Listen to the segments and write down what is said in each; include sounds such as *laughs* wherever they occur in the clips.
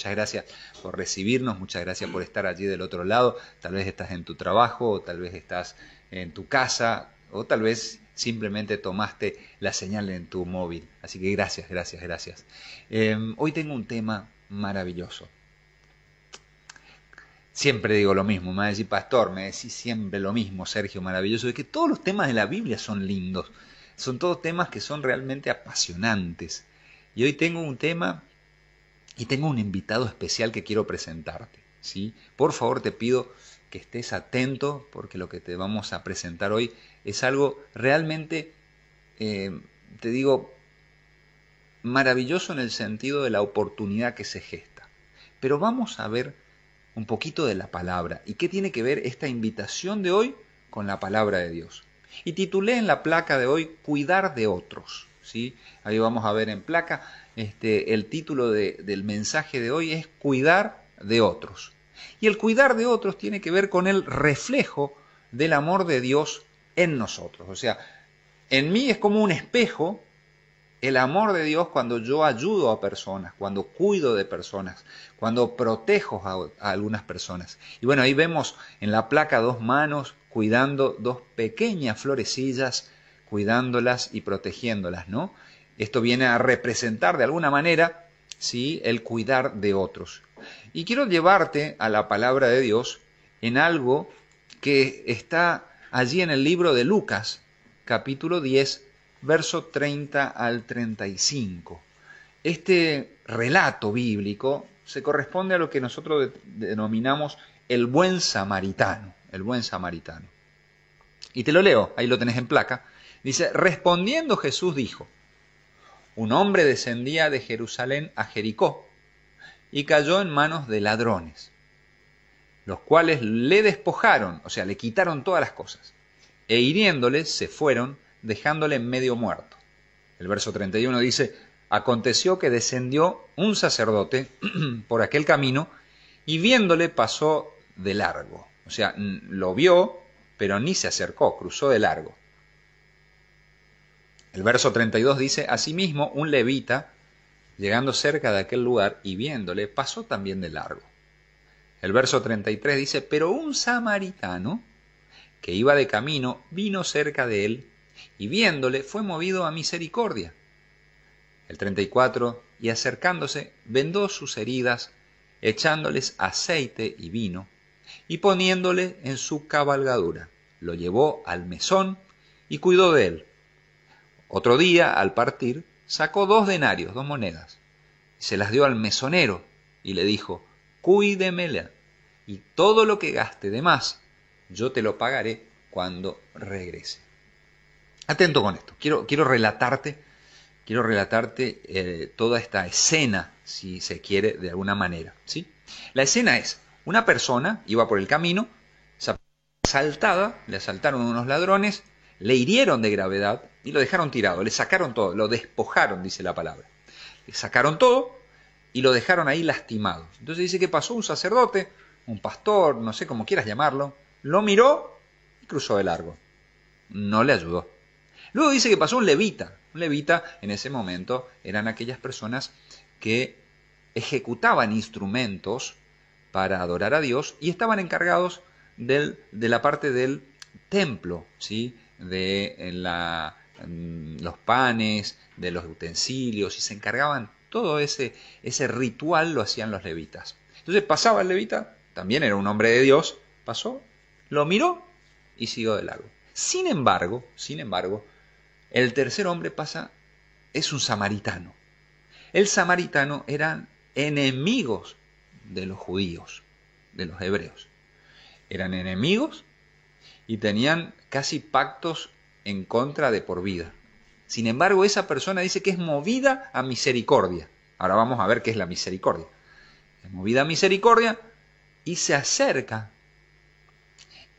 muchas gracias por recibirnos, muchas gracias por estar allí del otro lado. Tal vez estás en tu trabajo, o tal vez estás en tu casa, o tal vez simplemente tomaste la señal en tu móvil. Así que gracias, gracias, gracias. Em, hoy tengo un tema maravilloso. Siempre digo lo mismo, me decir, pastor, me decís siempre lo mismo, Sergio, maravilloso, de que todos los temas de la Biblia son lindos, son todos temas que son realmente apasionantes. Y hoy tengo un tema y tengo un invitado especial que quiero presentarte. ¿sí? Por favor te pido que estés atento porque lo que te vamos a presentar hoy es algo realmente, eh, te digo, maravilloso en el sentido de la oportunidad que se gesta. Pero vamos a ver un poquito de la palabra y qué tiene que ver esta invitación de hoy con la palabra de Dios. Y titulé en la placa de hoy Cuidar de otros. ¿sí? Ahí vamos a ver en placa, este, el título del mensaje de hoy es Cuidar de otros. Y el cuidar de otros tiene que ver con el reflejo del amor de Dios en nosotros. O sea, en mí es como un espejo el amor de Dios cuando yo ayudo a personas, cuando cuido de personas, cuando protejo a, algunas personas. Y bueno, ahí vemos en la placa dos manos cuidando dos pequeñas florecillas, cuidándolas y protegiéndolas, ¿no? Esto viene a representar de alguna manera, ¿sí?, el cuidar de otros. Y quiero llevarte a la palabra de Dios en algo que está allí en el libro de Lucas, capítulo 10, verso 30 al 35. Este relato bíblico se corresponde a lo que nosotros denominamos el buen samaritano, el buen samaritano. Y te lo leo, ahí lo tenés en placa. Dice, respondiendo Jesús dijo, un hombre descendía de Jerusalén a Jericó y cayó en manos de ladrones, los cuales le despojaron, o sea, le quitaron todas las cosas, e hiriéndole se fueron dejándole medio muerto. El verso 31 dice, aconteció que descendió un sacerdote *clears throat* por aquel camino y viéndole pasó de largo. O sea, lo vio, pero ni se acercó, cruzó de largo. El verso 32 dice, asimismo un levita, llegando cerca de aquel lugar y viéndole, pasó también de largo. El verso 33 dice, pero un samaritano que iba de camino vino cerca de él y viéndole fue movido a misericordia. El 34, y acercándose, vendó sus heridas, echándoles aceite y vino, y poniéndole en su cabalgadura, lo llevó al mesón y cuidó de él. Otro día, al partir, sacó dos denarios, dos monedas, y se las dio al mesonero, y le dijo, cuídemela, y todo lo que gaste de más, yo te lo pagaré cuando regrese. Atento con esto. Quiero, quiero relatarte, quiero relatarte eh, toda esta escena, si se quiere, de alguna manera. ¿sí? La escena es, una persona iba por el camino, asaltada, le asaltaron unos ladrones, le hirieron de gravedad y lo dejaron tirado, le sacaron todo, lo despojaron, dice la palabra. Le sacaron todo y lo dejaron ahí lastimado. Entonces dice que pasó un sacerdote, un pastor, no sé cómo quieras llamarlo, lo miró y cruzó de largo. No le ayudó. Luego dice que pasó un levita. Un levita en ese momento eran aquellas personas que ejecutaban instrumentos para adorar a Dios y estaban encargados de la parte del templo, ¿sí? De la, los panes, de los utensilios, y se encargaban todo ese, ese ritual lo hacían los levitas. Entonces pasaba el levita, también era un hombre de Dios, pasó, lo miró y siguió de largo. Sin embargo, sin embargo, el tercer hombre pasa, es un samaritano. El samaritano eran enemigos de los judíos, de los hebreos. Eran enemigos y tenían casi pactos en contra de por vida. Sin embargo, esa persona dice que es movida a misericordia. Ahora vamos a ver qué es la misericordia. Es movida a misericordia y se acerca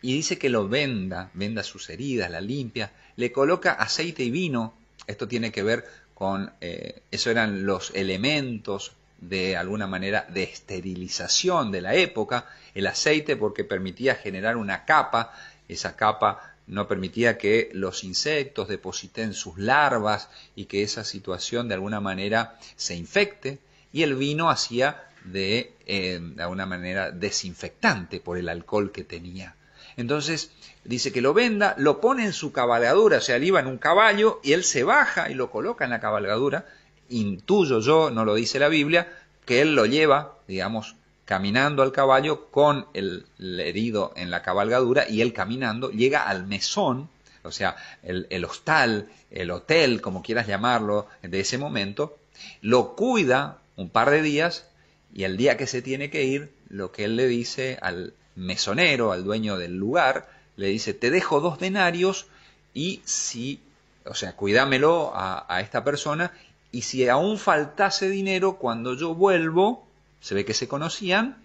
y dice que lo venda, venda sus heridas, la limpia, le coloca aceite y vino. Esto tiene que ver con, eh, eso eran los elementos de alguna manera de esterilización de la época, el aceite porque permitía generar una capa, esa capa no permitía que los insectos depositen sus larvas y que esa situación de alguna manera se infecte, y el vino hacía de, eh, de alguna manera, desinfectante por el alcohol que tenía. Entonces dice que lo venda, lo pone en su cabalgadura, o sea, él iba en un caballo y él se baja y lo coloca en la cabalgadura. Intuyo yo, no lo dice la Biblia, que él lo lleva, digamos, caminando al caballo con el, herido en la cabalgadura y él caminando llega al mesón, o sea, el, el hostal, el hotel, como quieras llamarlo, de ese momento, lo cuida un par de días y el día que se tiene que ir, lo que él le dice al mesonero, al dueño del lugar, le dice, te dejo dos denarios y si, o sea, cuídamelo a, a esta persona y si aún faltase dinero, cuando yo vuelvo, se ve que se conocían,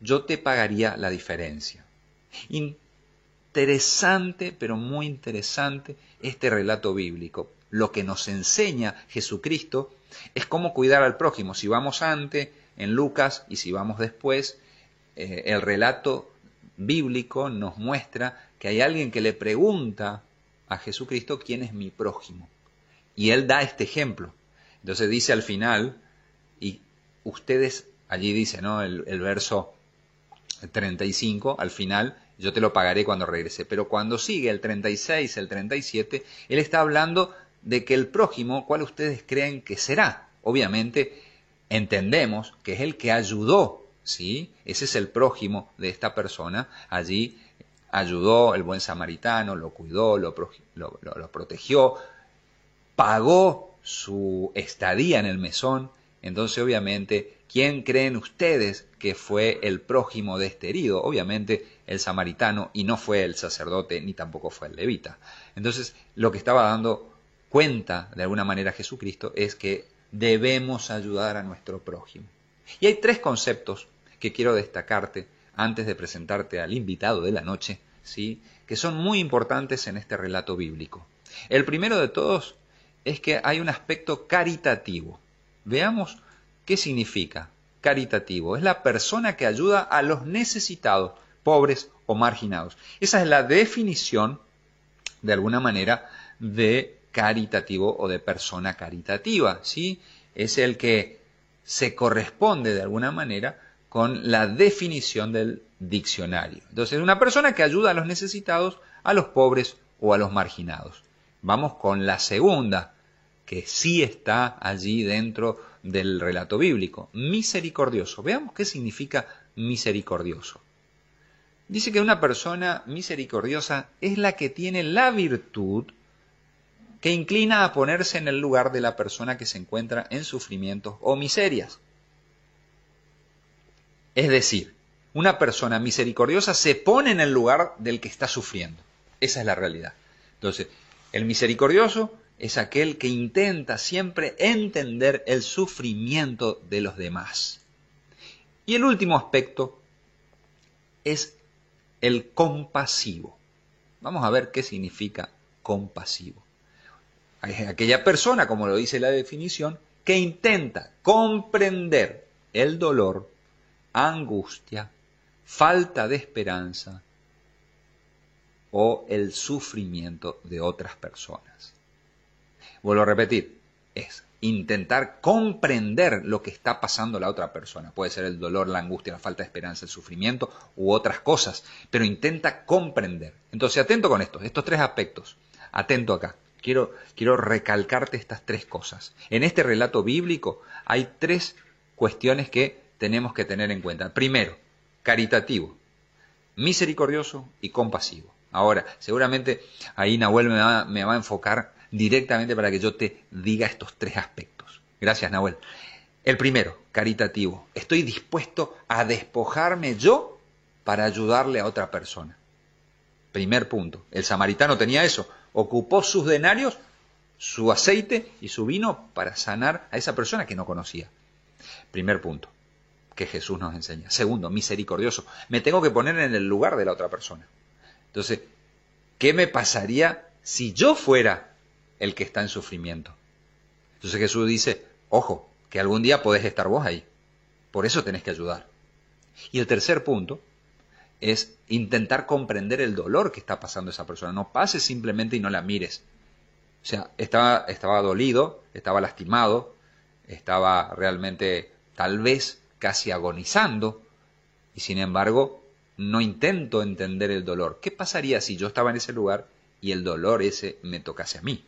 yo te pagaría la diferencia. Interesante, pero muy interesante este relato bíblico. Lo que nos enseña Jesucristo es cómo cuidar al prójimo. Si vamos antes, en Lucas, y si vamos después, eh, el relato bíblico nos muestra que hay alguien que le pregunta a Jesucristo quién es mi prójimo. Y él da este ejemplo. Entonces dice al final, y ustedes, allí dice, ¿no? El, el verso 35, al final, yo te lo pagaré cuando regrese. Pero cuando sigue el 36, el 37, él está hablando de que el prójimo, ¿cuál ustedes creen que será? Obviamente, entendemos que es el que ayudó, ¿sí? Ese es el prójimo de esta persona. Allí ayudó el buen samaritano, lo cuidó, lo, lo, lo protegió, pagó su estadía en el mesón. Entonces, obviamente, ¿quién creen ustedes que fue el prójimo de este herido? Obviamente, el samaritano, y no fue el sacerdote, ni tampoco fue el levita. Entonces, lo que estaba dando cuenta, de alguna manera, Jesucristo, es que debemos ayudar a nuestro prójimo. Y hay tres conceptos que quiero destacarte antes de presentarte al invitado de la noche, ¿sí? que son muy importantes en este relato bíblico. El primero de todos es que hay un aspecto caritativo. Veamos qué significa caritativo. Es la persona que ayuda a los necesitados, pobres o marginados. Esa es la definición, de alguna manera, de caritativo o de persona caritativa. ¿sí? Es el que se corresponde de alguna manera con la definición del diccionario. Entonces, una persona que ayuda a los necesitados, a los pobres o a los marginados. Vamos con la segunda, que sí está allí dentro del relato bíblico, misericordioso. Veamos qué significa misericordioso. Dice que una persona misericordiosa es la que tiene la virtud que inclina a ponerse en el lugar de la persona que se encuentra en sufrimientos o miserias. Es decir, una persona misericordiosa se pone en el lugar del que está sufriendo. Esa es la realidad. Entonces, el misericordioso es aquel que intenta siempre entender el sufrimiento de los demás. Y el último aspecto es el compasivo. Vamos a ver qué significa compasivo aquella persona, como lo dice la definición, que intenta comprender el dolor, angustia, falta de esperanza o el sufrimiento de otras personas. Vuelvo a repetir, es intentar comprender lo que está pasando la otra persona. Puede ser el dolor, la angustia, la falta de esperanza, el sufrimiento u otras cosas, pero intenta comprender. Entonces, atento con esto, estos tres aspectos. Atento acá quiero, quiero recalcarte estas tres cosas. En este relato bíblico hay tres cuestiones que tenemos que tener en cuenta. Primero, caritativo, misericordioso y compasivo. Ahora, seguramente ahí Nahuel me va, me va, a enfocar directamente para que yo te diga estos tres aspectos. Gracias, Nahuel. El primero, caritativo. Estoy dispuesto a despojarme yo para ayudarle a otra persona. Primer punto. El samaritano tenía eso ocupó sus denarios, su aceite y su vino para sanar a esa persona que no conocía. Primer punto que Jesús nos enseña. Segundo, misericordioso. Me tengo que poner en el lugar de la otra persona. Entonces, ¿qué me pasaría si yo fuera el que está en sufrimiento? Entonces Jesús dice, ojo, que algún día podés estar vos ahí. Por eso tenés que ayudar. Y el tercer punto es intentar comprender el dolor que está pasando esa persona. No pases simplemente y no la mires. O sea, estaba, estaba dolido, estaba lastimado, estaba realmente tal vez casi agonizando, y sin embargo no intento entender el dolor. ¿Qué pasaría si yo estaba en ese lugar y el dolor ese me tocase a mí?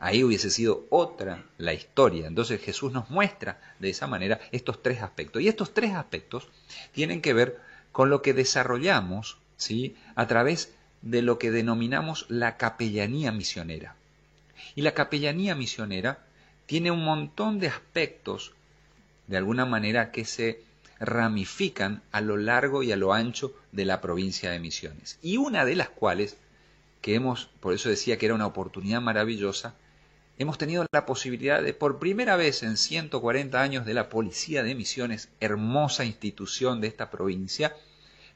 Ahí hubiese sido otra la historia. Entonces Jesús nos muestra de esa manera estos tres aspectos. Y estos tres aspectos tienen que ver con lo que desarrollamos ¿sí? a través de lo que denominamos la capellanía misionera. Y la capellanía misionera tiene un montón de aspectos, de alguna manera, que se ramifican a lo largo y a lo ancho de la provincia de Misiones. Y una de las cuales, que hemos, por eso decía que era una oportunidad maravillosa, hemos tenido la posibilidad de, por primera vez en 140 años de la Policía de Misiones, hermosa institución de esta provincia,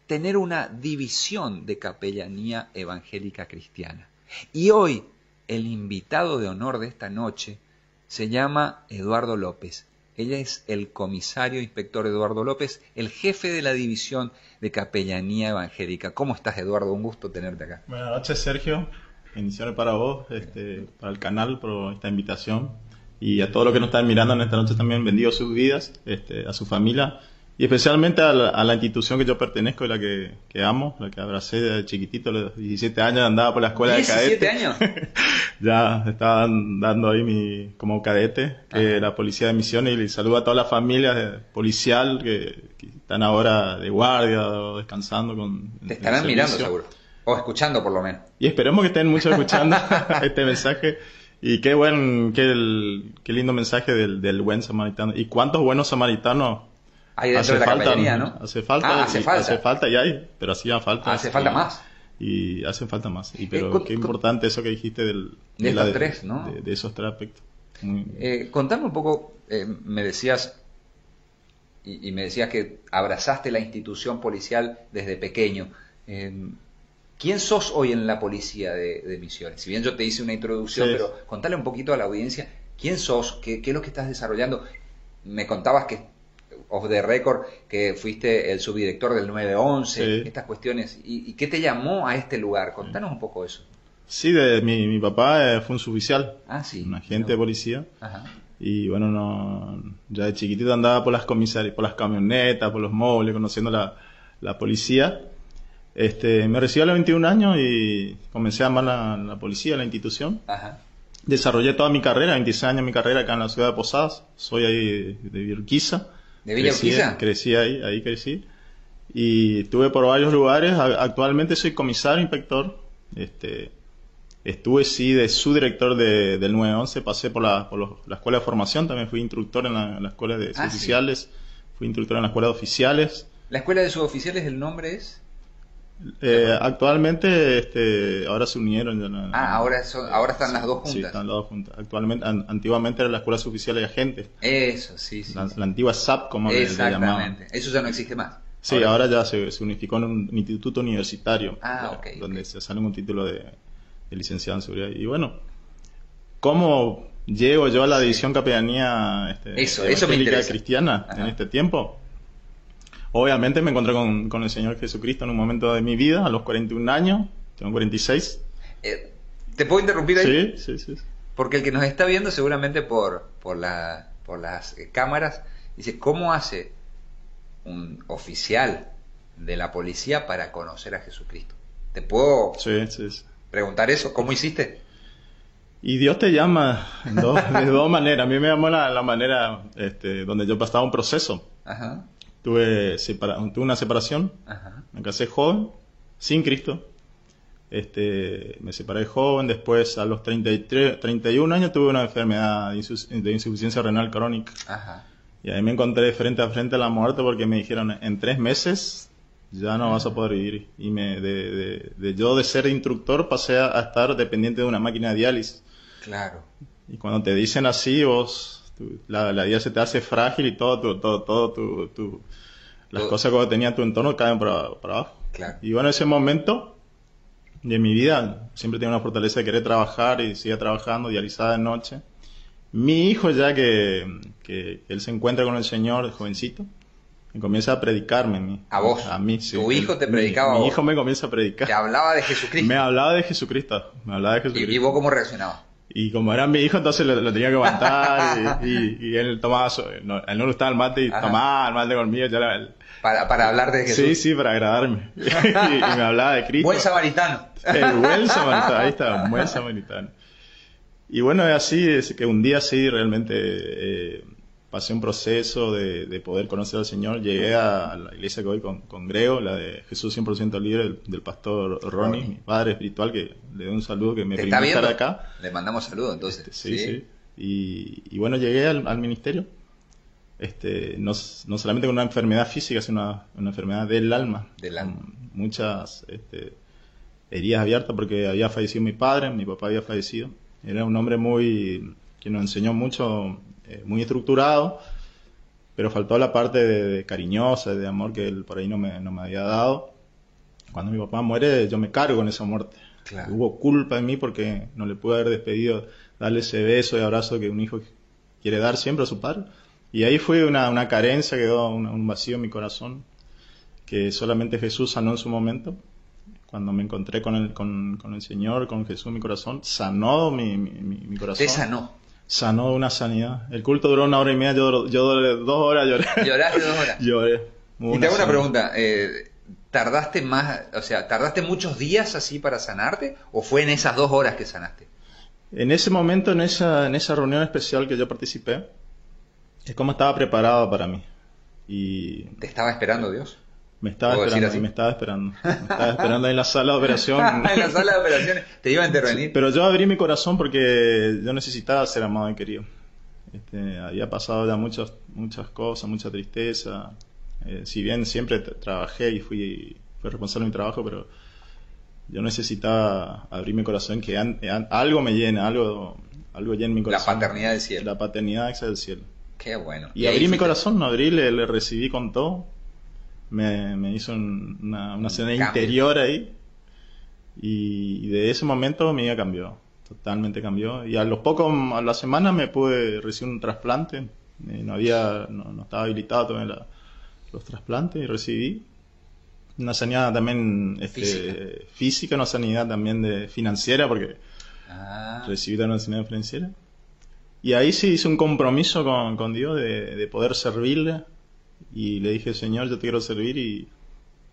tener una división de capellanía evangélica cristiana. Y hoy el invitado de honor de esta noche se llama Eduardo López. Ella es el comisario inspector Eduardo López, el jefe de la división de capellanía evangélica. ¿Cómo estás, Eduardo? Un gusto tenerte acá. Buenas noches, Sergio. Bendiciones para vos, este, para el canal, por esta invitación. Y a todos los que nos están mirando en esta noche también, bendigo sus vidas, este, a su familia y especialmente a la, institución que yo pertenezco y la que, amo, la que abracé desde chiquitito, a los 17 años andaba por la escuela de cadete. ¿17 años? *laughs* ya estaba dando ahí mi, como cadete, que la policía de misiones, y saludo a toda la familia policial que, están ahora de guardia o descansando con... Te estarán mirando seguro, o escuchando por lo menos. Y esperemos que estén muchos escuchando *laughs* este mensaje. Y qué buen, qué, qué lindo mensaje del, del buen samaritano. Y cuántos buenos samaritanos Ahí dentro de la falta, ¿no? Hace falta, ah, hace falta. Hace falta y hay, pero hacía falta. Hace falta más. Y hacen falta más. Y pero eh, qué importante eso que dijiste del, de, de, tres, ¿no? De, esos tres aspectos. Eh, contame un poco, eh, me decías, y, me decías que abrazaste la institución policial desde pequeño. Eh, ¿Quién sos hoy en la policía de, Misiones? Si bien yo te hice una introducción, pero contale un poquito a la audiencia, ¿quién sos? ¿Qué, ¿Qué, es lo que estás desarrollando? Me contabas que of the record que fuiste el subdirector del 911, estas cuestiones. ¿Y, qué te llamó a este lugar? Contanos un poco eso. Sí, de, mi, mi papá eh, fue un suboficial, ah, sí, un agente de policía. Y bueno, no, ya de chiquitito andaba por las comisarias, por las camionetas, por los móviles, conociendo la, la policía. Este, me recibí a los 21 años y comencé a amar la, la policía, la institución. Ajá. Desarrollé toda mi carrera, 26 años mi carrera acá en la ciudad de Posadas. Soy ahí de Virquiza. ¿De Villa crecí, crecí ahí, ahí crecí. Y estuve por varios lugares. Actualmente soy comisario, inspector. Este, estuve sí de subdirector de, del 911, pasé por, la, por la escuela de formación, también fui instructor en la, escuela de ah, oficiales fui instructor en la escuela de oficiales. ¿La escuela de suboficiales el nombre es? Eh, actualmente, este, ahora se unieron. ah, ahora, ahora están las dos juntas. Sí, están las dos juntas. Actualmente, antiguamente era la Escuela de Agentes. Eso, sí, sí. La, antigua SAP, como le, llamaban. Eso ya no existe más. Sí, ahora, ya se, unificó en un instituto universitario. Ah, donde se sale un título de, licenciado en seguridad. Y bueno, ¿cómo llego yo a la división capellanía este, eso, eso me cristiana en este tiempo? Obviamente me encontré con, el Señor Jesucristo en un momento de mi vida, a los 41 años, tengo 46. Eh, ¿Te puedo interrumpir ahí? Sí, sí, sí. Porque el que nos está viendo seguramente por, por, por las eh, cámaras dice, ¿cómo hace un oficial de la policía para conocer a Jesucristo? ¿Te puedo preguntar eso? ¿Cómo hiciste? Y Dios te llama de dos maneras. A mí me llamó la, la manera este, donde yo pasaba un proceso. Ajá tuve, tuve una separación, me casé joven, sin Cristo. Este, me separé joven, después a los 33, 31 años tuve una enfermedad de, insuficiencia renal crónica. Y ahí me encontré frente a frente a la muerte porque me dijeron, en tres meses ya no vas a poder vivir. Y me, de, de, yo de ser instructor pasé a, estar dependiente de una máquina de diálisis. Claro. Y cuando te dicen así, vos la, la, vida se te hace frágil y todo, todo, todo, tu, las cosas que tenía en tu entorno caen para, abajo. Y bueno, ese momento de mi vida, siempre tenía una fortaleza de querer trabajar y seguía trabajando, dializada de noche. Mi hijo ya que, que él se encuentra con el Señor, jovencito, me comienza a predicarme a vos. A mí, sí. Tu hijo te predicaba mi, a Mi hijo me comienza a predicar. Te hablaba de Jesucristo. Me hablaba de Jesucristo. Me hablaba de Jesucristo. ¿Y, vos cómo reaccionabas? Y como era mi hijo, entonces lo, tenía que aguantar y, él tomaba, no, él no le gustaba el mate y tomaba el mate conmigo. Yo para, para hablar de Jesús. Sí, sí, para agradarme. *laughs* y, me hablaba de Cristo. Buen samaritano. El buen samaritano, ahí está, buen samaritano. Y bueno, es así, es que un día sí realmente eh, pasé un proceso de, poder conocer al Señor. Llegué a, la iglesia que hoy con, con Grego, la de Jesús 100% libre, del, pastor Ronnie, mi padre espiritual, que le doy un saludo, que me permite estar acá. Le mandamos saludos entonces. Este, sí, sí. Y, bueno, llegué al, ministerio, este, no, no, solamente con una enfermedad física, sino una, una enfermedad del alma. Del alma. muchas este, heridas abiertas porque había fallecido mi padre, mi papá había fallecido. Era un hombre muy que nos enseñó mucho eh, muy estructurado, pero faltó la parte de, cariñosa, de amor que él por ahí no me, no me, había dado. Cuando mi papá muere, yo me cargo en esa muerte. Hubo culpa en mí porque no le pude haber despedido, darle ese beso y abrazo que un hijo quiere dar siempre a su padre. Y ahí fue una, una carencia, quedó un, vacío en mi corazón que solamente Jesús sanó en su momento. Cuando me encontré con el, con, con el Señor, con Jesús mi corazón, sanó mi, mi, mi corazón. Te sanó sanó una sanidad. El culto duró una hora y media, yo, yo dos horas lloré. ¿Lloraste dos horas? *laughs* Lloré. Y te hago una pregunta, eh, ¿tardaste más, o sea, tardaste muchos días así para sanarte o fue en esas dos horas que sanaste? En ese momento, en esa, en esa reunión especial que yo participé, es como estaba preparado para mí. Y... ¿Te estaba esperando Dios? Me estaba esperando, me estaba esperando. Me estaba esperando en la sala de operación. *laughs* en la sala de operaciones. Te iba a intervenir. pero yo abrí mi corazón porque yo necesitaba ser amado y querido. Este, había pasado ya muchas, muchas cosas, mucha tristeza. Eh, si bien siempre trabajé y fui, fui responsable de mi trabajo, pero yo necesitaba abrir mi corazón, que algo me llena, algo, algo llena mi corazón. La paternidad del cielo. La paternidad del cielo. Qué bueno. Y, abrí mi corazón, no abrí, le recibí con todo me, hizo una, una escena interior ahí. Y, de ese momento mi vida cambió, totalmente cambió. Y a los pocos, a la semana me pude recibir un trasplante. Eh, no había, no, estaba habilitado todavía los trasplantes y recibí una sanidad también este, física. una sanidad también de financiera porque ah. recibí una sanidad financiera. Y ahí sí hice un compromiso con, con Dios de, de poder servirle y le dije, Señor, yo te quiero servir y,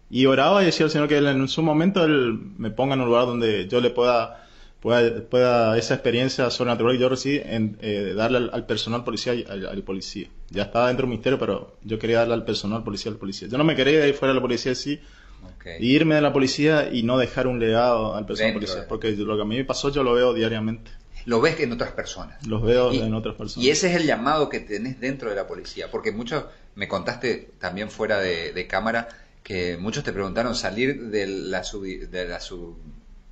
y oraba y decía al Señor que en su momento Él me ponga en un lugar donde yo le pueda, pueda, pueda esa experiencia sobrenatural que yo recibí, en, eh, darle al, personal policial y al, policía. Ya estaba dentro del ministerio, pero yo quería darle al personal policial al policía. Yo no me quería ir fuera de la policía sí, irme de la policía y no dejar un legado al personal policial, porque lo que a mí me pasó yo lo veo diariamente lo ves en otras personas. Los veo en otras personas. Y ese es el llamado que tenés dentro de la policía, porque muchos me contaste también fuera de, cámara que muchos te preguntaron salir de la sub, de la sub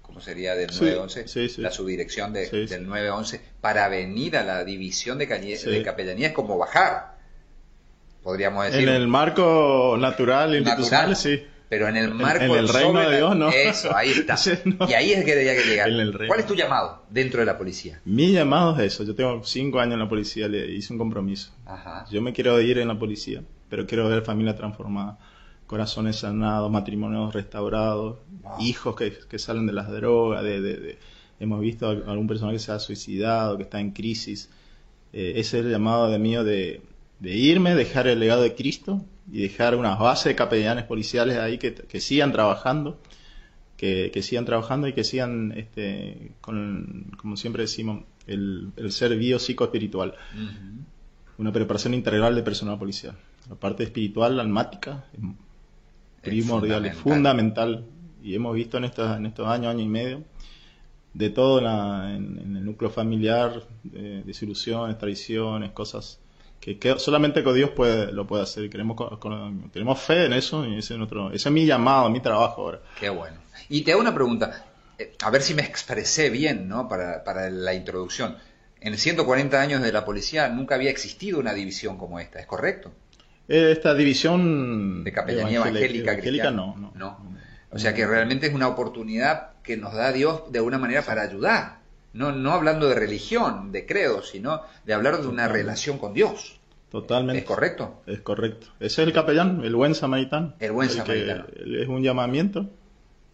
¿cómo sería? del 911, la subdirección de, del 911 para venir a la división de, de capellanía es como bajar, podríamos decir. En el marco natural, institucional, sí. Pero en el marco en, el reino de Dios, no. Eso, ahí está. *laughs* Y ahí es que debía que llegar. ¿Cuál es tu llamado dentro de la policía? Mi llamado es eso. Yo tengo cinco años en la policía, le hice un compromiso. Ajá. Yo me quiero ir en la policía, pero quiero ver familia transformada, corazones sanados, matrimonios restaurados, hijos que, que, salen de las drogas, de, de, hemos visto a algún personaje que se ha suicidado, que está en crisis. Eh, ese es el llamado de mío de, de irme, dejar el legado de Cristo y dejar unas bases de capellanes policiales ahí que, que sigan trabajando, que, que, sigan trabajando y que sigan, este, con, como siempre decimos, el, el ser biopsicoespiritual. Una preparación integral de personal policial. La parte espiritual, almática, es primordial, es fundamental. Y hemos visto en, estos, en estos años, año y medio, de todo en, en, el núcleo familiar, de, desilusiones, traiciones, cosas que, solamente con Dios puede, lo puede hacer. Queremos, tenemos fe en eso y ese es, nuestro, ese es mi llamado, mi trabajo ahora. Qué bueno. Y te hago una pregunta, eh, a ver si me expresé bien ¿no? para, para la introducción. En 140 años de la policía nunca había existido una división como esta, ¿es correcto? Esta división de capellanía evangélica, evangélica no, no, no. O sea que realmente es una oportunidad que nos da Dios de alguna manera para ayudar. No, no hablando de religión, de credo, sino de hablar de una relación con Dios. Totalmente. ¿Es correcto? Es correcto. Ese es el capellán, el buen samaritano. El buen samaritano. es un llamamiento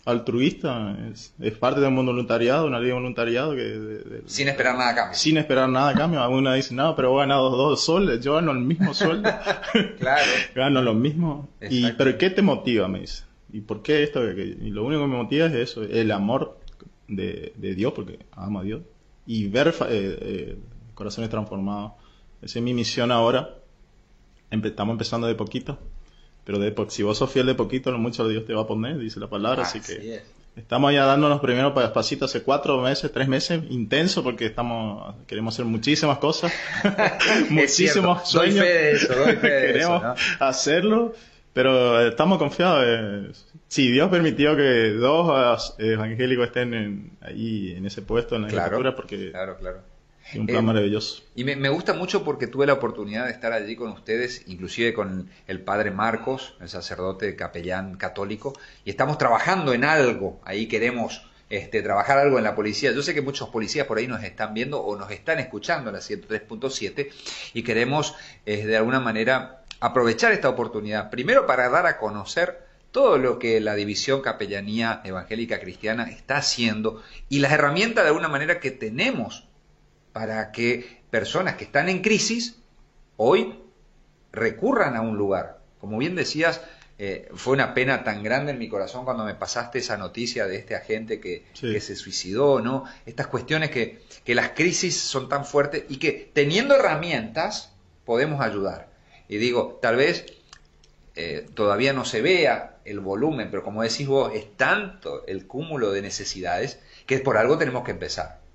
altruista, es, parte de un voluntariado, una ley de voluntariado que... sin esperar nada a cambio. Sin esperar nada a cambio. Alguna dice, no, pero he ganado dos soles, yo gano el mismo sueldo. *laughs* claro. *laughs* gano lo mismo. Y, pero ¿qué te motiva? Me dice. ¿Y por qué esto? Y lo único que me motiva es eso, el amor de, Dios, porque amo a Dios. Y ver eh, eh, corazones transformados. Esa es mi misión ahora. estamos empezando de poquito pero de, si vos sos fiel de poquito, lo mucho Dios te va a poner, dice la palabra. así, que estamos ya dándonos primero pasitos hace cuatro meses, tres meses, intenso, porque estamos queremos hacer muchísimas cosas, *laughs* muchísimos sueños. queremos hacerlo, pero estamos confiados. si Dios permitió que dos evangélicos estén ahí en ese puesto en la claro, porque claro, claro un plan maravilloso. Y me, gusta mucho porque tuve la oportunidad de estar allí con ustedes, inclusive con el padre Marcos, el sacerdote capellán católico, y estamos trabajando en algo. Ahí queremos este, trabajar algo en la policía. Yo sé que muchos policías por ahí nos están viendo o nos están escuchando en la 103.7 y queremos eh, de alguna manera aprovechar esta oportunidad, primero para dar a conocer todo lo que la división capellanía evangélica cristiana está haciendo y las herramientas de alguna manera que tenemos para que personas que están en crisis hoy recurran a un lugar. Como bien decías, eh, fue una pena tan grande en mi corazón cuando me pasaste esa noticia de este agente que, se suicidó, ¿no? Estas cuestiones que, que, las crisis son tan fuertes y que teniendo herramientas podemos ayudar. Y digo, tal vez eh, todavía no se vea el volumen, pero como decís vos, es tanto el cúmulo de necesidades que por algo tenemos que empezar.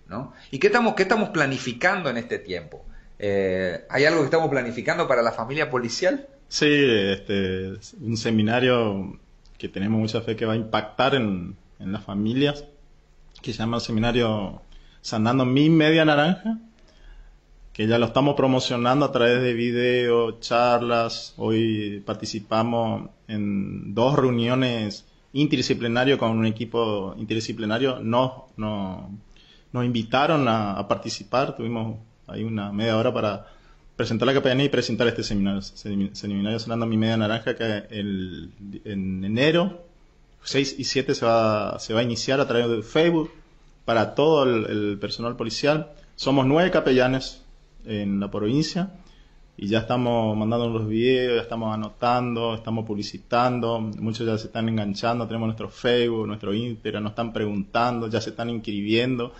¿Y qué estamos, qué estamos planificando en este tiempo? Eh, ¿Hay algo que estamos planificando para la familia policial? Sí, este, un seminario que tenemos mucha fe que va a impactar en, las familias, que se llama seminario Sanando Mi Media Naranja, que ya lo estamos promocionando a través de videos, charlas. Hoy participamos en dos reuniones interdisciplinarias con un equipo interdisciplinario. No, no, nos invitaron a, participar, tuvimos ahí una media hora para presentar la capellanía y presentar este seminario, seminario Sonando mi media naranja que el, en enero 6 y 7 se va, se va a iniciar a través de Facebook para todo el, personal policial. Somos nueve capellanes en la provincia y ya estamos mandando los videos, ya estamos anotando, estamos publicitando, muchos ya se están enganchando, tenemos nuestro Facebook, nuestro Instagram, nos están preguntando, ya se están inscribiendo.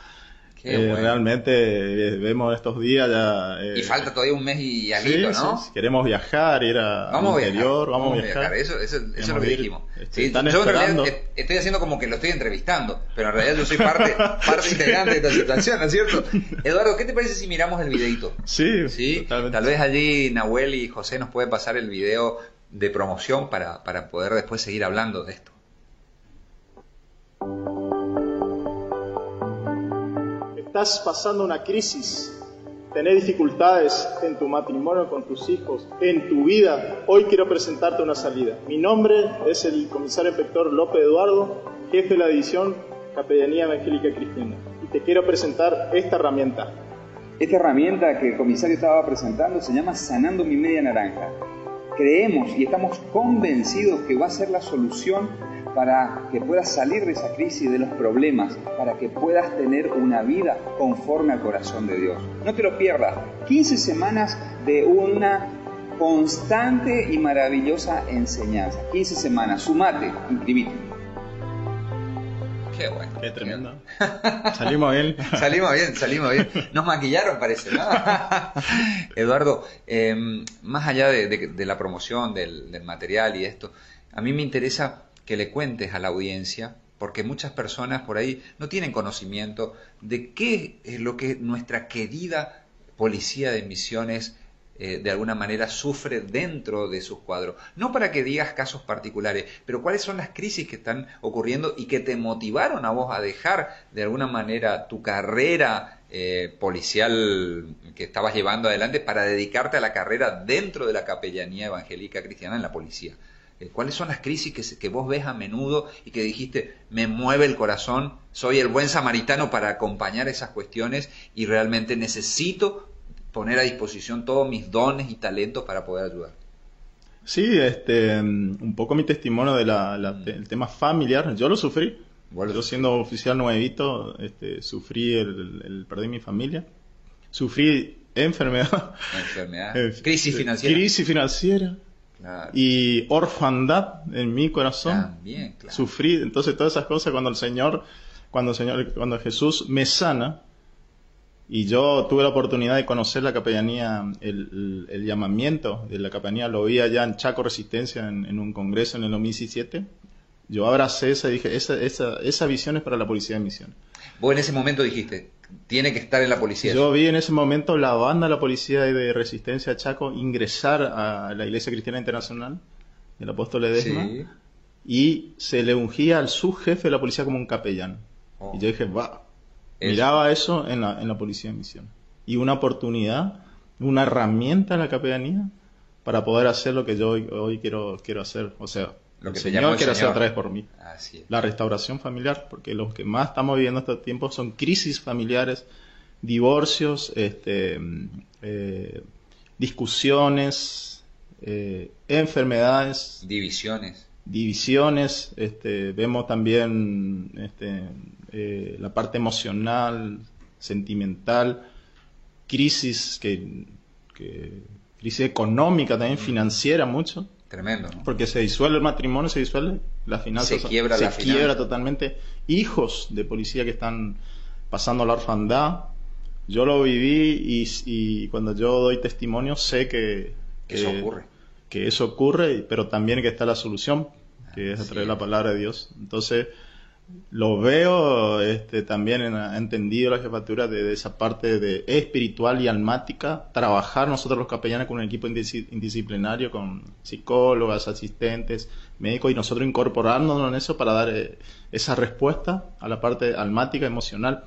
Eh, realmente eh, vemos estos días ya... Eh, y falta todavía un mes y algo, ¿no? Sí, queremos viajar, ir a vamos interior, vamos, a viajar. Eso, eso, eso es lo que dijimos. Este, yo en realidad estoy haciendo como que lo estoy entrevistando, pero en realidad yo soy parte, *laughs* parte integrante de esta situación, ¿no es cierto? Eduardo, ¿qué te parece si miramos el videito? Sí, ¿Sí? Tal vez allí Nahuel y José nos pueden pasar el video de promoción para, para poder después seguir hablando de esto. Estás pasando una crisis, tenés dificultades en tu matrimonio con tus hijos, en tu vida, hoy quiero presentarte una salida. Mi nombre es el comisario inspector López Eduardo, jefe de la división Capellanía Evangélica Cristiana, y te quiero presentar esta herramienta. Esta herramienta que el comisario estaba presentando se llama Sanando mi media naranja. Creemos y estamos convencidos que va a ser la solución para que puedas salir de esa crisis, de los problemas, para que puedas tener una vida conforme al corazón de Dios. No te lo pierdas. 15 semanas de una constante y maravillosa enseñanza. 15 semanas. Sumate, inscribite. Qué bueno. Qué tremendo. salimos bien. *laughs* salimos bien, salimos bien. Nos maquillaron, parece, ¿no? *laughs* Eduardo, em, más allá de, la promoción del, del material y esto, a mí me interesa que le cuentes a la audiencia, porque muchas personas por ahí no tienen conocimiento de qué es lo que nuestra querida policía de misiones eh, de alguna manera sufre dentro de sus cuadros. No para que digas casos particulares, pero cuáles son las crisis que están ocurriendo y que te motivaron a vos a dejar de alguna manera tu carrera eh, policial que estabas llevando adelante para dedicarte a la carrera dentro de la capellanía evangélica cristiana en la policía. Eh, ¿Cuáles son las crisis que, que, vos ves a menudo y que dijiste, me mueve el corazón, soy el buen samaritano para acompañar esas cuestiones y realmente necesito poner a disposición todos mis dones y talentos para poder ayudar? Sí, este, un poco mi testimonio del de tema familiar. Yo lo sufrí. Yo siendo oficial nuevito, este, sufrí el, el, perdí mi familia. Sufrí enfermedad. Enfermedad. *laughs* crisis financiera. Crisis financiera. Y orfandad en mi corazón. También, claro. Sufrí. Entonces todas esas cosas cuando el Señor, cuando el Señor, cuando Jesús me sana, y yo tuve la oportunidad de conocer la capellanía, el, el, llamamiento de la capellanía, lo vi allá en Chaco Resistencia en, un congreso en el 2017. Yo abracé esa y dije, esa, esa, esa visión es para la policía de misión. Vos en ese momento dijiste, tiene que estar en la policía. Yo vi en ese momento la banda de la policía de Resistencia Chaco ingresar a la Iglesia Cristiana Internacional, el apóstol Edesma, y se le ungía al subjefe de la policía como un capellán. Oh. Y yo dije, va, Miraba eso en la, en la policía de misión. Y una oportunidad, una herramienta en la capellanía para poder hacer lo que yo hoy, quiero, quiero hacer. O sea, lo que el Señor quiere hacer a través por mí. La restauración familiar, porque lo que más estamos viviendo estos tiempos son crisis familiares, divorcios, este, eh, discusiones, eh, enfermedades. Divisiones. Divisiones. Este, vemos también este, eh, la parte emocional, sentimental, crisis que, crisis económica también mm. financiera mucho. Tremendo. Porque se disuelve el matrimonio, se disuelve la finanzas. Se quiebra se quiebra totalmente. Hijos de policía que están pasando la orfandad. Yo lo viví y, cuando yo doy testimonio sé que, eso ocurre. Que eso ocurre, pero también que está la solución, que es a través de la palabra de Dios. Entonces, lo veo, este, también he entendido la jefatura de, esa parte de espiritual y almática, trabajar nosotros los capellanes con un equipo indisciplinario, con psicólogas, asistentes, médicos, y nosotros incorporándonos en eso para dar eh, esa respuesta a la parte almática, emocional.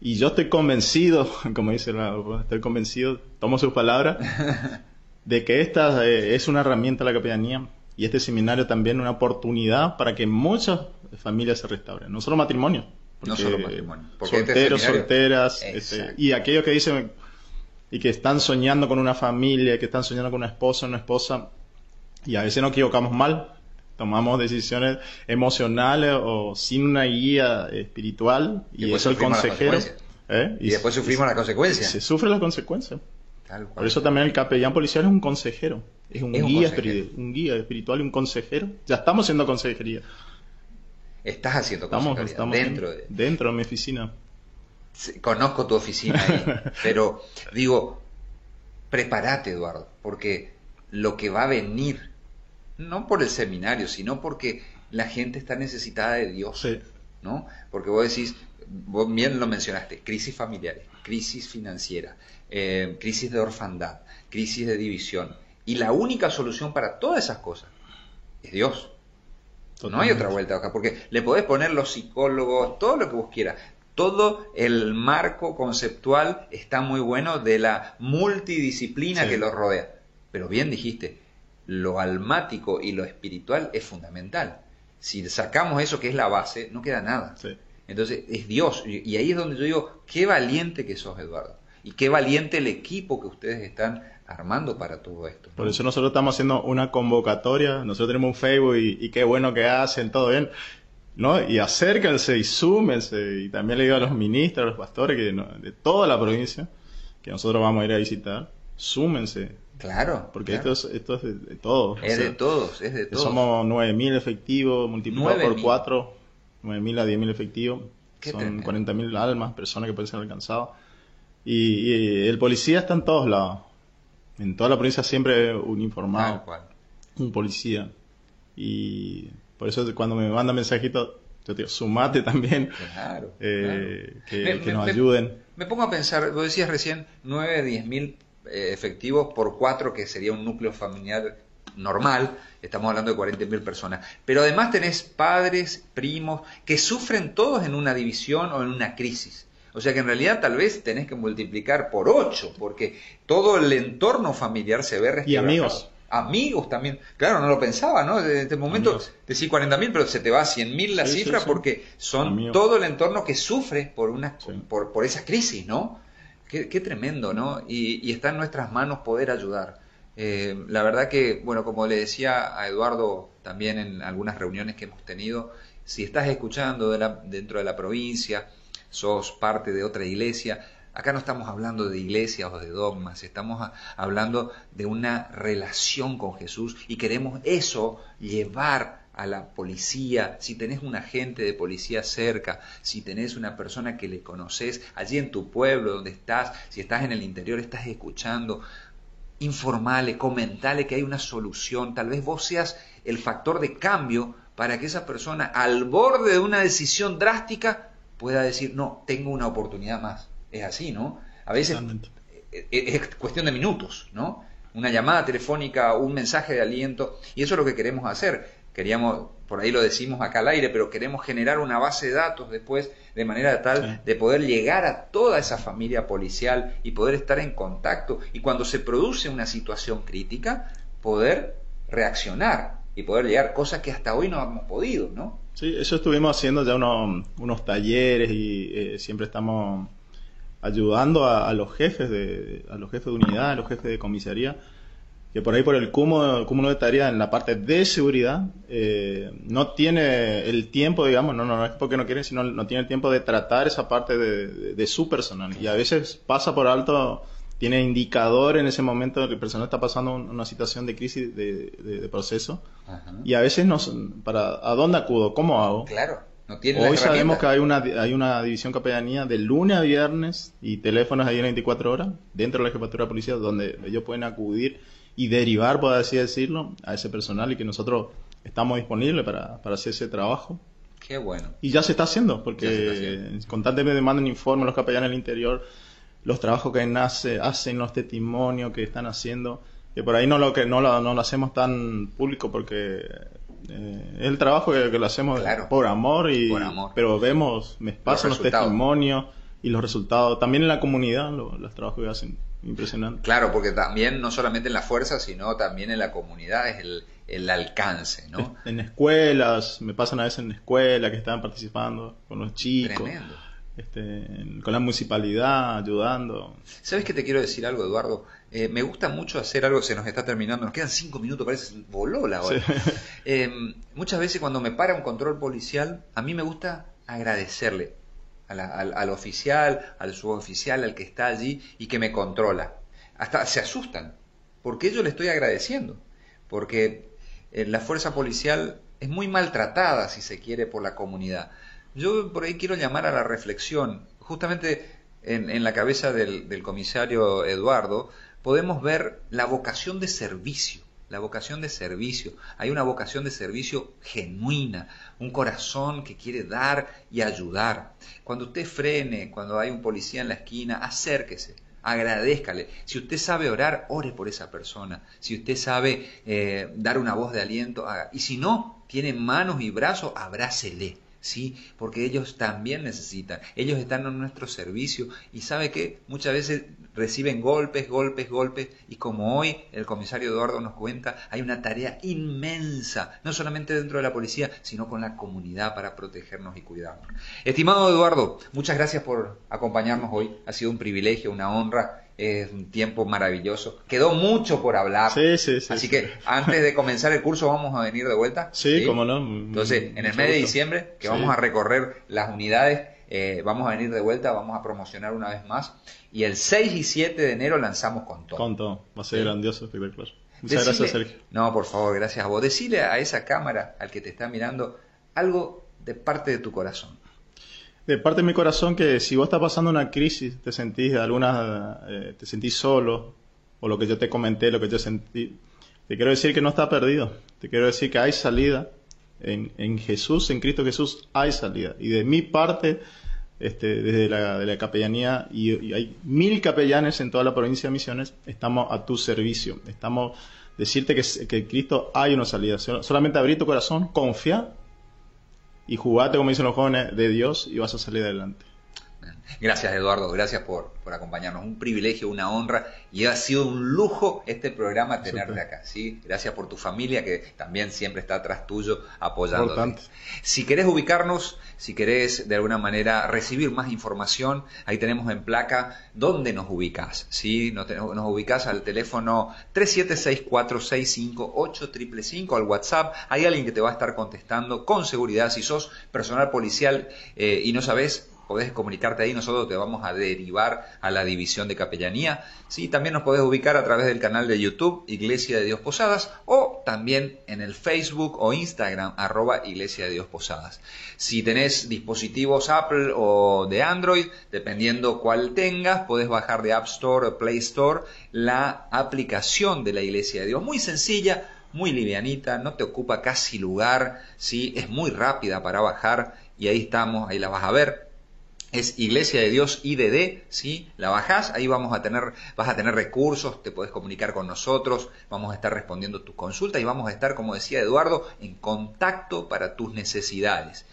Y yo estoy convencido, *laughs* como dice la, estoy convencido, tomo sus palabras, *laughs* de que esta eh, es una herramienta de la capellanía y este seminario también una oportunidad para que muchas familias se restauren, no solo matrimonio. no solo matrimonio. Porque este solteros, solteras, este, y aquellos que dicen y que están soñando con una familia, que están soñando con una esposa, una esposa, y a veces nos equivocamos mal, tomamos decisiones emocionales o sin una guía espiritual, y, eso el consejero. ¿eh? Y, después sufrimos la consecuencia. Se sufre la consecuencia. Por eso también el capellán policial es un consejero, es un, guía, espiritual, un guía espiritual y un consejero. Ya estamos haciendo consejería. Estás haciendo consejería dentro de... Dentro de mi oficina. conozco tu oficina ahí, *laughs* pero digo, prepárate Eduardo, porque lo que va a venir, no por el seminario, sino porque la gente está necesitada de Dios. ¿no? Porque vos decís, vos bien lo mencionaste, crisis familiares, crisis financiera, eh, crisis de orfandad, crisis de división. Y la única solución para todas esas cosas es Dios. No hay otra vuelta acá, porque le podés poner los psicólogos, todo lo que vos quieras. Todo el marco conceptual está muy bueno de la multidisciplina que lo rodea. Pero bien dijiste, lo almático y lo espiritual es fundamental. Si sacamos eso que es la base, no queda nada. Entonces es Dios. Y ahí es donde yo digo, qué valiente que sos, Eduardo. Y qué valiente el equipo que ustedes están armando para todo esto. Por eso nosotros estamos haciendo una convocatoria, nosotros tenemos un Facebook y, qué bueno que hacen, todo bien. ¿no? Y acérquense y súmense. Y también le digo a los ministros, a los pastores que de toda la provincia, que nosotros vamos a ir a visitar, súmense. Claro. Porque Esto, es, esto es de, todos. Es de todos, es de todos. Somos 9.000 efectivos, multiplicado por 4, 9.000 a 10.000 efectivos. Son 40.000 almas, personas que pueden ser alcanzadas. Y, el policía está en todos lados. En toda la provincia siempre uniformado. Un policía. Y por eso cuando me manda mensajitos, yo digo, sumate también. Claro. Eh, que, nos ayuden. Me pongo a pensar, vos decías recién 9, 10 mil eh, efectivos por 4, que sería un núcleo familiar normal, estamos hablando de 40 mil personas, pero además tenés padres, primos, que sufren todos en una división o en una crisis. O sea que en realidad tal vez tenés que multiplicar por 8, porque todo el entorno familiar se ve restaurado. Y amigos. Amigos también. Claro, no lo pensaba, ¿no? En este momento decís 40.000, pero se te va a 100.000 la cifra porque son todo el entorno que sufre por, una, por, por esa crisis, ¿no? Qué, tremendo, ¿no? Y, está en nuestras manos poder ayudar. Eh, la verdad que, bueno, como le decía a Eduardo también en algunas reuniones que hemos tenido, si estás escuchando dentro de la provincia, sos parte de otra iglesia, acá no estamos hablando de iglesia o de dogmas, estamos hablando de una relación con Jesús y queremos eso llevar a la policía, si tenés un agente de policía cerca, si tenés una persona que le conoces allí en tu pueblo donde estás, si estás en el interior, estás escuchando, informale, comentale que hay una solución, tal vez vos seas el factor de cambio para que esa persona al borde de una decisión drástica pueda decir, no, tengo una oportunidad más. Es así, ¿no? A veces e, e, es cuestión de minutos, ¿no? Una llamada telefónica, un mensaje de aliento, y eso es lo que queremos hacer. Queríamos, por ahí lo decimos acá al aire, pero queremos generar una base de datos después de manera tal de poder llegar a toda esa familia policial y poder estar en contacto y cuando se produce una situación crítica, poder reaccionar y poder llegar cosas que hasta hoy no hemos podido, ¿no? Sí, eso estuvimos haciendo ya unos, unos talleres y eh, siempre estamos ayudando a, los jefes de a los jefes de unidad, a los jefes de comisaría que por ahí por el cúmulo, cúmulo de tareas en la parte de seguridad eh, no tiene el tiempo, digamos, no, no, es porque no quiere, sino no tiene el tiempo de tratar esa parte de, su personal. Y a veces pasa por alto, tiene indicador en ese momento que el personal está pasando una situación de crisis de, proceso. Y a veces no, para, ¿a dónde acudo? ¿Cómo hago? Claro. No tiene Hoy sabemos que hay una, hay una división capellanía de lunes a viernes y teléfonos ahí en 24 horas dentro de la jefatura de policía donde ellos pueden acudir y derivar, por así decirlo, a ese personal y que nosotros estamos disponibles para, para hacer ese trabajo. Qué bueno. Y ya se está haciendo, porque constantemente me mandan informes los capellanes del interior, los trabajos que nace, hacen, los testimonios que están haciendo, que por ahí no lo, que, no lo, no lo hacemos tan público porque eh, es el trabajo que, lo hacemos por amor, y, pero vemos, me pasan los, testimonios y los resultados, también en la comunidad, los trabajos que hacen impresionante. Claro, porque también no solamente en la fuerza, sino también en la comunidad es el, el alcance, ¿no? En escuelas, me pasan a veces en escuelas que están participando con los chicos. Tremendo. Este, con la municipalidad, ayudando. ¿Sabes que te quiero decir algo, Eduardo? Eh, me gusta mucho hacer algo, se nos está terminando, nos quedan cinco minutos, parece voló la hora. *laughs* Eh, muchas veces cuando me para un control policial, a mí me gusta agradecerle al, oficial, al suboficial, al que está allí y que me controla. Hasta se asustan, porque yo le estoy agradeciendo, porque eh, la fuerza policial es muy maltratada, si se quiere, por la comunidad. Yo por ahí quiero llamar a la reflexión. Justamente en, la cabeza del comisario Eduardo podemos ver la vocación de servicio la vocación de servicio. Hay una vocación de servicio genuina, un corazón que quiere dar y ayudar. Cuando usted frene, cuando hay un policía en la esquina, acérquese, agradezcale. Si usted sabe orar, ore por esa persona. Si usted sabe eh, dar una voz de aliento, haga. Y si no, tiene manos y brazos, abrácele. ¿Sí? Porque ellos también necesitan, ellos están en nuestro servicio y sabe que muchas veces reciben golpes, golpes, golpes y como hoy el comisario Eduardo nos cuenta, hay una tarea inmensa, no solamente dentro de la policía, sino con la comunidad para protegernos y cuidarnos. Estimado Eduardo, muchas gracias por acompañarnos hoy, ha sido un privilegio, una honra es un tiempo maravilloso. Quedó mucho por hablar. Sí, sí, sí. Así que *laughs* antes de comenzar el curso vamos a venir de vuelta. Sí, cómo no. Entonces, en el mes de diciembre, que vamos a recorrer las unidades, eh, vamos a venir de vuelta, vamos a promocionar una vez más. Y el 6 y 7 de enero lanzamos con todo. Con todo. Va a ser grandioso, espectacular. Muchas gracias, Sergio. No, por favor, gracias a vos. Decile a esa cámara, al que te está mirando, algo de parte de tu corazón de parte de mi corazón que si vos estás pasando una crisis, te sentís alguna, eh, te sentís solo, o lo que yo te comenté, lo que yo sentí, te quiero decir que no está perdido. Te quiero decir que hay salida. En, en Jesús, en Cristo Jesús, hay salida. Y de mi parte, este, desde la, de la capellanía, y, hay mil capellanes en toda la provincia de Misiones, estamos a tu servicio. Estamos decirte que, que Cristo hay una salida. Solamente abrir tu corazón, confía y jugate, como dicen los jóvenes, de Dios y vas a salir adelante. Gracias Eduardo, gracias por, por, acompañarnos. Un privilegio, una honra y ha sido un lujo este programa tenerte acá. ¿sí? Gracias por tu familia que también siempre está atrás tuyo apoyándote. Si querés ubicarnos, si querés de alguna manera recibir más información, ahí tenemos en placa dónde nos ubicás. ¿sí? Nos, nos ubicás al teléfono 3764658555 al WhatsApp. Hay alguien que te va a estar contestando con seguridad si sos personal policial eh, y no sabes podés comunicarte ahí, nosotros te vamos a derivar a la división de capellanía. Sí, también nos podés ubicar a través del canal de YouTube Iglesia de Dios Posadas o también en el Facebook o Instagram arroba Iglesia de Dios Posadas. Si tenés dispositivos Apple o de Android, dependiendo cuál tengas, podés bajar de App Store o Play Store la aplicación de la Iglesia de Dios. Muy sencilla, muy livianita, no te ocupa casi lugar, ¿sí? es muy rápida para bajar y ahí estamos, ahí la vas a ver es Iglesia de Dios IDD, ¿sí? La bajás, ahí vamos a tener, vas a tener recursos, te puedes comunicar con nosotros, vamos a estar respondiendo tus consultas y vamos a estar, como decía Eduardo, en contacto para tus necesidades.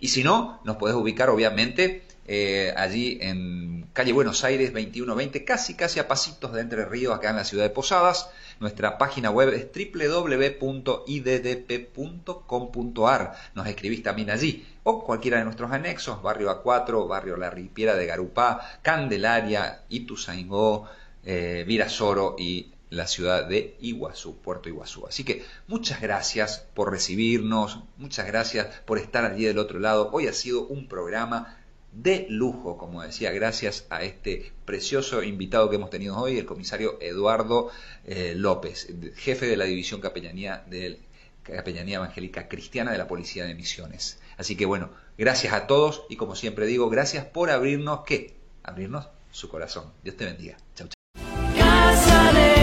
Y si no, nos puedes ubicar obviamente eh, allí en calle Buenos Aires 2120, casi casi a pasitos de Entre Ríos, acá en la ciudad de Posadas. Nuestra página web es www.iddp.com.ar. Nos escribís también allí. O cualquiera de nuestros anexos, Barrio A4, Barrio La Ripiera de Garupá, Candelaria, Ituzaingó, eh, Virasoro y la ciudad de Iguazú, Puerto Iguazú. Así que muchas gracias por recibirnos, muchas gracias por estar allí del otro lado. Hoy ha sido un programa de lujo, como decía, gracias a este precioso invitado que hemos tenido hoy, el comisario Eduardo eh, López, jefe de la división capellanía Evangélica Cristiana de la Policía de Misiones. Así que bueno, gracias a todos y como siempre digo, gracias por abrirnos, ¿qué? Abrirnos su corazón. Dios te bendiga. Chau, chau.